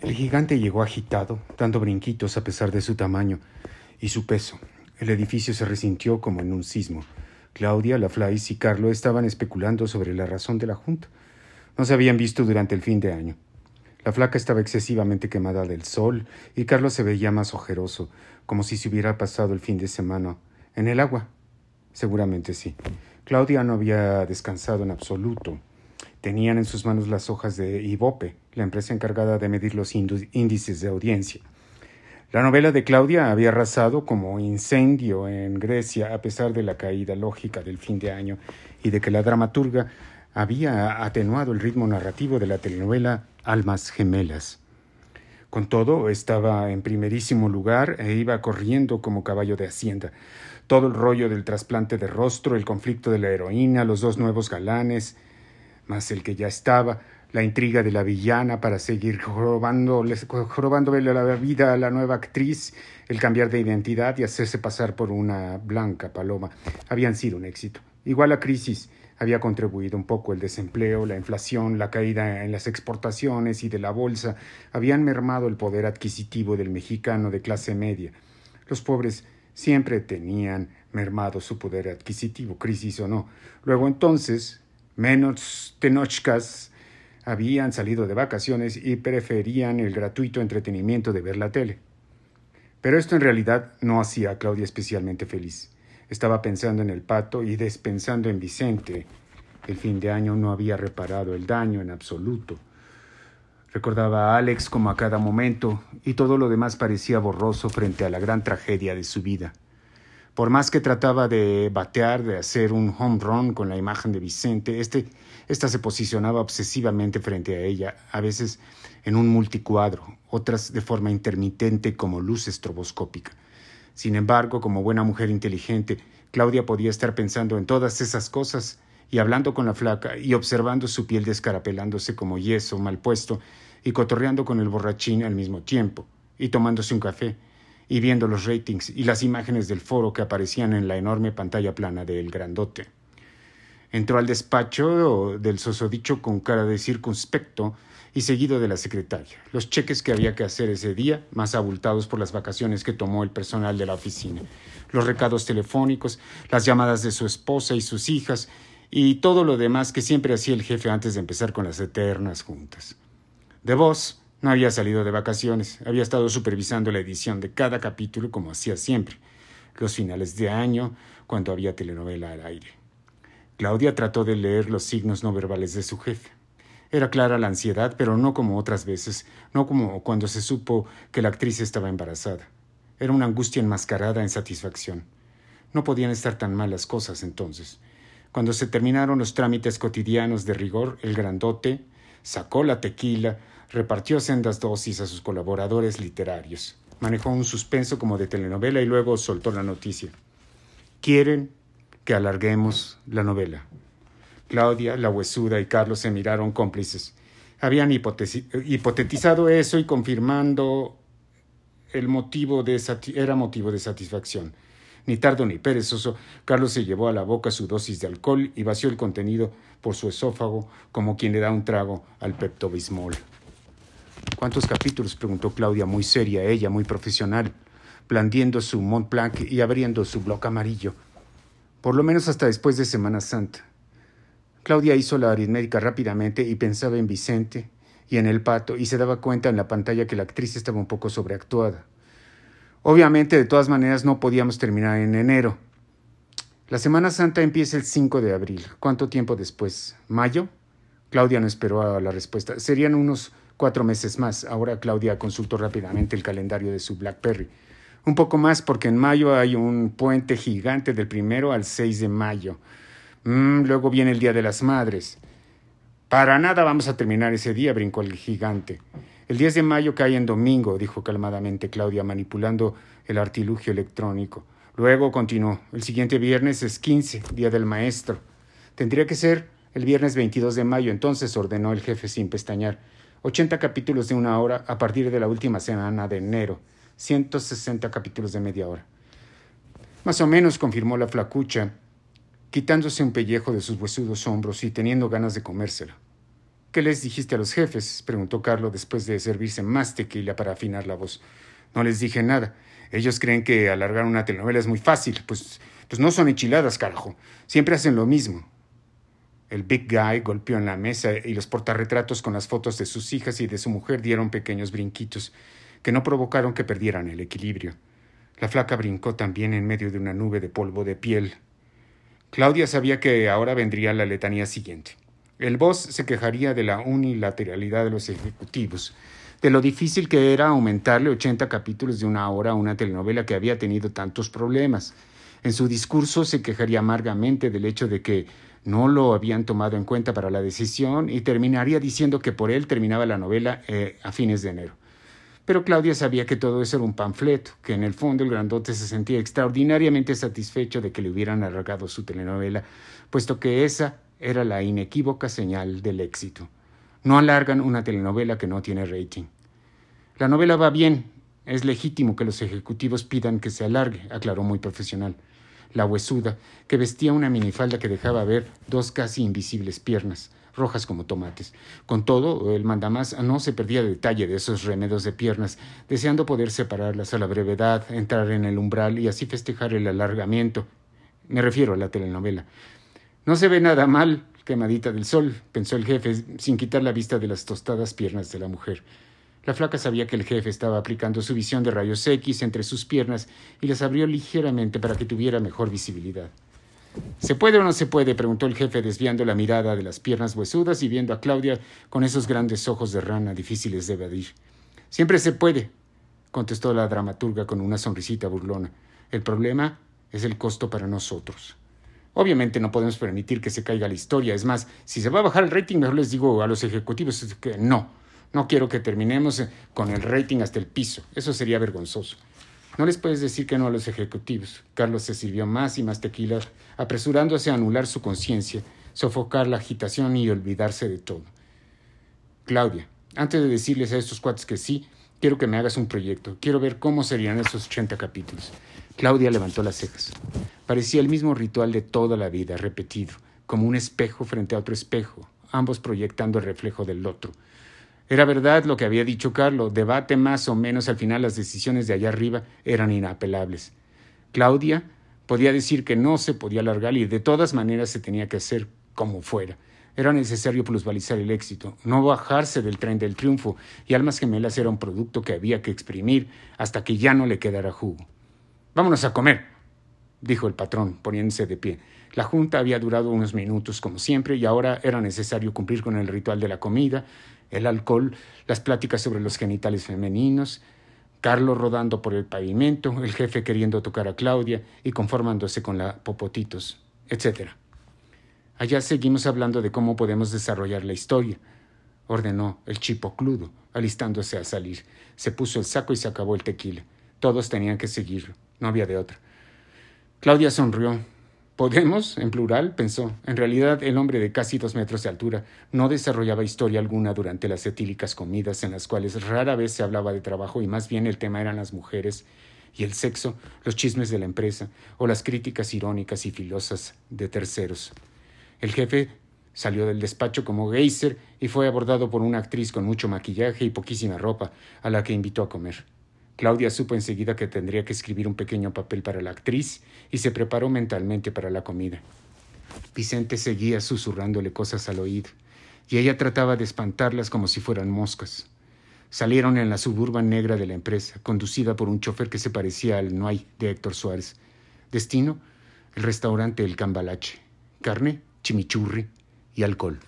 El gigante llegó agitado, dando brinquitos a pesar de su tamaño y su peso. El edificio se resintió como en un sismo. Claudia, Laflais y Carlo estaban especulando sobre la razón de la junta. No se habían visto durante el fin de año. La flaca estaba excesivamente quemada del sol y Carlos se veía más ojeroso, como si se hubiera pasado el fin de semana en el agua. Seguramente sí. Claudia no había descansado en absoluto. Tenían en sus manos las hojas de Ibope, la empresa encargada de medir los índices de audiencia. La novela de Claudia había arrasado como incendio en Grecia a pesar de la caída lógica del fin de año y de que la dramaturga había atenuado el ritmo narrativo de la telenovela Almas Gemelas. Con todo, estaba en primerísimo lugar e iba corriendo como caballo de hacienda. Todo el rollo del trasplante de rostro, el conflicto de la heroína, los dos nuevos galanes, más el que ya estaba, la intriga de la villana para seguir jorobándole, la vida a la nueva actriz, el cambiar de identidad y hacerse pasar por una blanca paloma, habían sido un éxito. Igual la crisis había contribuido un poco el desempleo, la inflación, la caída en las exportaciones y de la bolsa, habían mermado el poder adquisitivo del mexicano de clase media. Los pobres siempre tenían mermado su poder adquisitivo, crisis o no. Luego entonces, menos tenochcas habían salido de vacaciones y preferían el gratuito entretenimiento de ver la tele. Pero esto en realidad no hacía a Claudia especialmente feliz. Estaba pensando en el pato y despensando en Vicente. El fin de año no había reparado el daño en absoluto. Recordaba a Alex como a cada momento y todo lo demás parecía borroso frente a la gran tragedia de su vida. Por más que trataba de batear, de hacer un home run con la imagen de Vicente, este, esta se posicionaba obsesivamente frente a ella, a veces en un multicuadro, otras de forma intermitente como luz estroboscópica. Sin embargo, como buena mujer inteligente, Claudia podía estar pensando en todas esas cosas y hablando con la flaca y observando su piel descarapelándose como yeso mal puesto y cotorreando con el borrachín al mismo tiempo y tomándose un café y viendo los ratings y las imágenes del foro que aparecían en la enorme pantalla plana del grandote. Entró al despacho del sosodicho con cara de circunspecto y seguido de la secretaria. Los cheques que había que hacer ese día, más abultados por las vacaciones que tomó el personal de la oficina, los recados telefónicos, las llamadas de su esposa y sus hijas, y todo lo demás que siempre hacía el jefe antes de empezar con las eternas juntas. De vos no había salido de vacaciones, había estado supervisando la edición de cada capítulo como hacía siempre, los finales de año, cuando había telenovela al aire. Claudia trató de leer los signos no verbales de su jefe. Era clara la ansiedad, pero no como otras veces, no como cuando se supo que la actriz estaba embarazada. Era una angustia enmascarada en satisfacción. No podían estar tan mal las cosas entonces. Cuando se terminaron los trámites cotidianos de rigor, el grandote sacó la tequila, repartió sendas dosis a sus colaboradores literarios, manejó un suspenso como de telenovela y luego soltó la noticia. Quieren que alarguemos la novela. Claudia, la huesuda y Carlos se miraron cómplices. Habían hipotetizado eso y confirmando el motivo de era motivo de satisfacción. Ni tardo ni perezoso, Carlos se llevó a la boca su dosis de alcohol y vació el contenido por su esófago como quien le da un trago al peptobismol. ¿Cuántos capítulos? preguntó Claudia, muy seria, ella, muy profesional, blandiendo su Mont Blanc y abriendo su bloque amarillo. Por lo menos hasta después de Semana Santa. Claudia hizo la aritmética rápidamente y pensaba en Vicente y en el pato y se daba cuenta en la pantalla que la actriz estaba un poco sobreactuada. Obviamente, de todas maneras, no podíamos terminar en enero. La Semana Santa empieza el 5 de abril. ¿Cuánto tiempo después? ¿Mayo? Claudia no esperó a la respuesta. Serían unos cuatro meses más. Ahora Claudia consultó rápidamente el calendario de su Blackberry. Un poco más porque en mayo hay un puente gigante del primero al 6 de mayo. Mm, luego viene el Día de las Madres. Para nada vamos a terminar ese día, brincó el gigante. El 10 de mayo cae en domingo, dijo calmadamente Claudia, manipulando el artilugio electrónico. Luego continuó. El siguiente viernes es 15, Día del Maestro. Tendría que ser el viernes 22 de mayo, entonces ordenó el jefe sin pestañear. 80 capítulos de una hora a partir de la última semana de enero, 160 capítulos de media hora. Más o menos, confirmó la flacucha, quitándose un pellejo de sus huesudos hombros y teniendo ganas de comérselo. ¿Qué les dijiste a los jefes? preguntó Carlos después de servirse más tequila para afinar la voz. No les dije nada. Ellos creen que alargar una telenovela es muy fácil. Pues, pues no son enchiladas, carajo. Siempre hacen lo mismo. El Big Guy golpeó en la mesa y los portarretratos con las fotos de sus hijas y de su mujer dieron pequeños brinquitos que no provocaron que perdieran el equilibrio. La flaca brincó también en medio de una nube de polvo de piel. Claudia sabía que ahora vendría la letanía siguiente. El boss se quejaría de la unilateralidad de los ejecutivos, de lo difícil que era aumentarle 80 capítulos de una hora a una telenovela que había tenido tantos problemas. En su discurso se quejaría amargamente del hecho de que no lo habían tomado en cuenta para la decisión y terminaría diciendo que por él terminaba la novela eh, a fines de enero. Pero Claudia sabía que todo eso era un panfleto, que en el fondo el grandote se sentía extraordinariamente satisfecho de que le hubieran alargado su telenovela, puesto que esa era la inequívoca señal del éxito. No alargan una telenovela que no tiene rating. La novela va bien. Es legítimo que los ejecutivos pidan que se alargue, aclaró muy profesional. La huesuda, que vestía una minifalda que dejaba ver dos casi invisibles piernas, rojas como tomates. Con todo, el mandamás no se perdía detalle de esos remedos de piernas, deseando poder separarlas a la brevedad, entrar en el umbral y así festejar el alargamiento. Me refiero a la telenovela. No se ve nada mal, quemadita del sol, pensó el jefe, sin quitar la vista de las tostadas piernas de la mujer. La flaca sabía que el jefe estaba aplicando su visión de rayos X entre sus piernas y las abrió ligeramente para que tuviera mejor visibilidad. ¿Se puede o no se puede? preguntó el jefe, desviando la mirada de las piernas huesudas y viendo a Claudia con esos grandes ojos de rana difíciles de evadir. Siempre se puede, contestó la dramaturga con una sonrisita burlona. El problema es el costo para nosotros. Obviamente no podemos permitir que se caiga la historia. Es más, si se va a bajar el rating, mejor les digo a los ejecutivos que no. No quiero que terminemos eh, con el rating hasta el piso. Eso sería vergonzoso. No les puedes decir que no a los ejecutivos. Carlos se sirvió más y más tequila, apresurándose a anular su conciencia, sofocar la agitación y olvidarse de todo. Claudia, antes de decirles a estos cuates que sí, quiero que me hagas un proyecto. Quiero ver cómo serían esos 80 capítulos. Claudia levantó las cejas. Parecía el mismo ritual de toda la vida, repetido, como un espejo frente a otro espejo, ambos proyectando el reflejo del otro. Era verdad lo que había dicho Carlos, debate más o menos al final las decisiones de allá arriba eran inapelables. Claudia podía decir que no se podía alargar y de todas maneras se tenía que hacer como fuera. Era necesario plusvalizar el éxito, no bajarse del tren del triunfo, y Almas Gemelas era un producto que había que exprimir hasta que ya no le quedara jugo. Vámonos a comer, dijo el patrón, poniéndose de pie. La junta había durado unos minutos, como siempre, y ahora era necesario cumplir con el ritual de la comida, el alcohol, las pláticas sobre los genitales femeninos, Carlos rodando por el pavimento, el jefe queriendo tocar a Claudia y conformándose con la Popotitos, etc. Allá seguimos hablando de cómo podemos desarrollar la historia, ordenó el chipocludo, alistándose a salir. Se puso el saco y se acabó el tequila. Todos tenían que seguirlo. No había de otra. Claudia sonrió. ¿Podemos? En plural, pensó. En realidad, el hombre de casi dos metros de altura no desarrollaba historia alguna durante las etílicas comidas en las cuales rara vez se hablaba de trabajo y más bien el tema eran las mujeres y el sexo, los chismes de la empresa o las críticas irónicas y filosas de terceros. El jefe salió del despacho como geyser y fue abordado por una actriz con mucho maquillaje y poquísima ropa, a la que invitó a comer. Claudia supo enseguida que tendría que escribir un pequeño papel para la actriz y se preparó mentalmente para la comida. Vicente seguía susurrándole cosas al oído, y ella trataba de espantarlas como si fueran moscas. Salieron en la suburban negra de la empresa, conducida por un chofer que se parecía al No hay de Héctor Suárez. Destino, el restaurante El Cambalache. Carne, chimichurri y alcohol.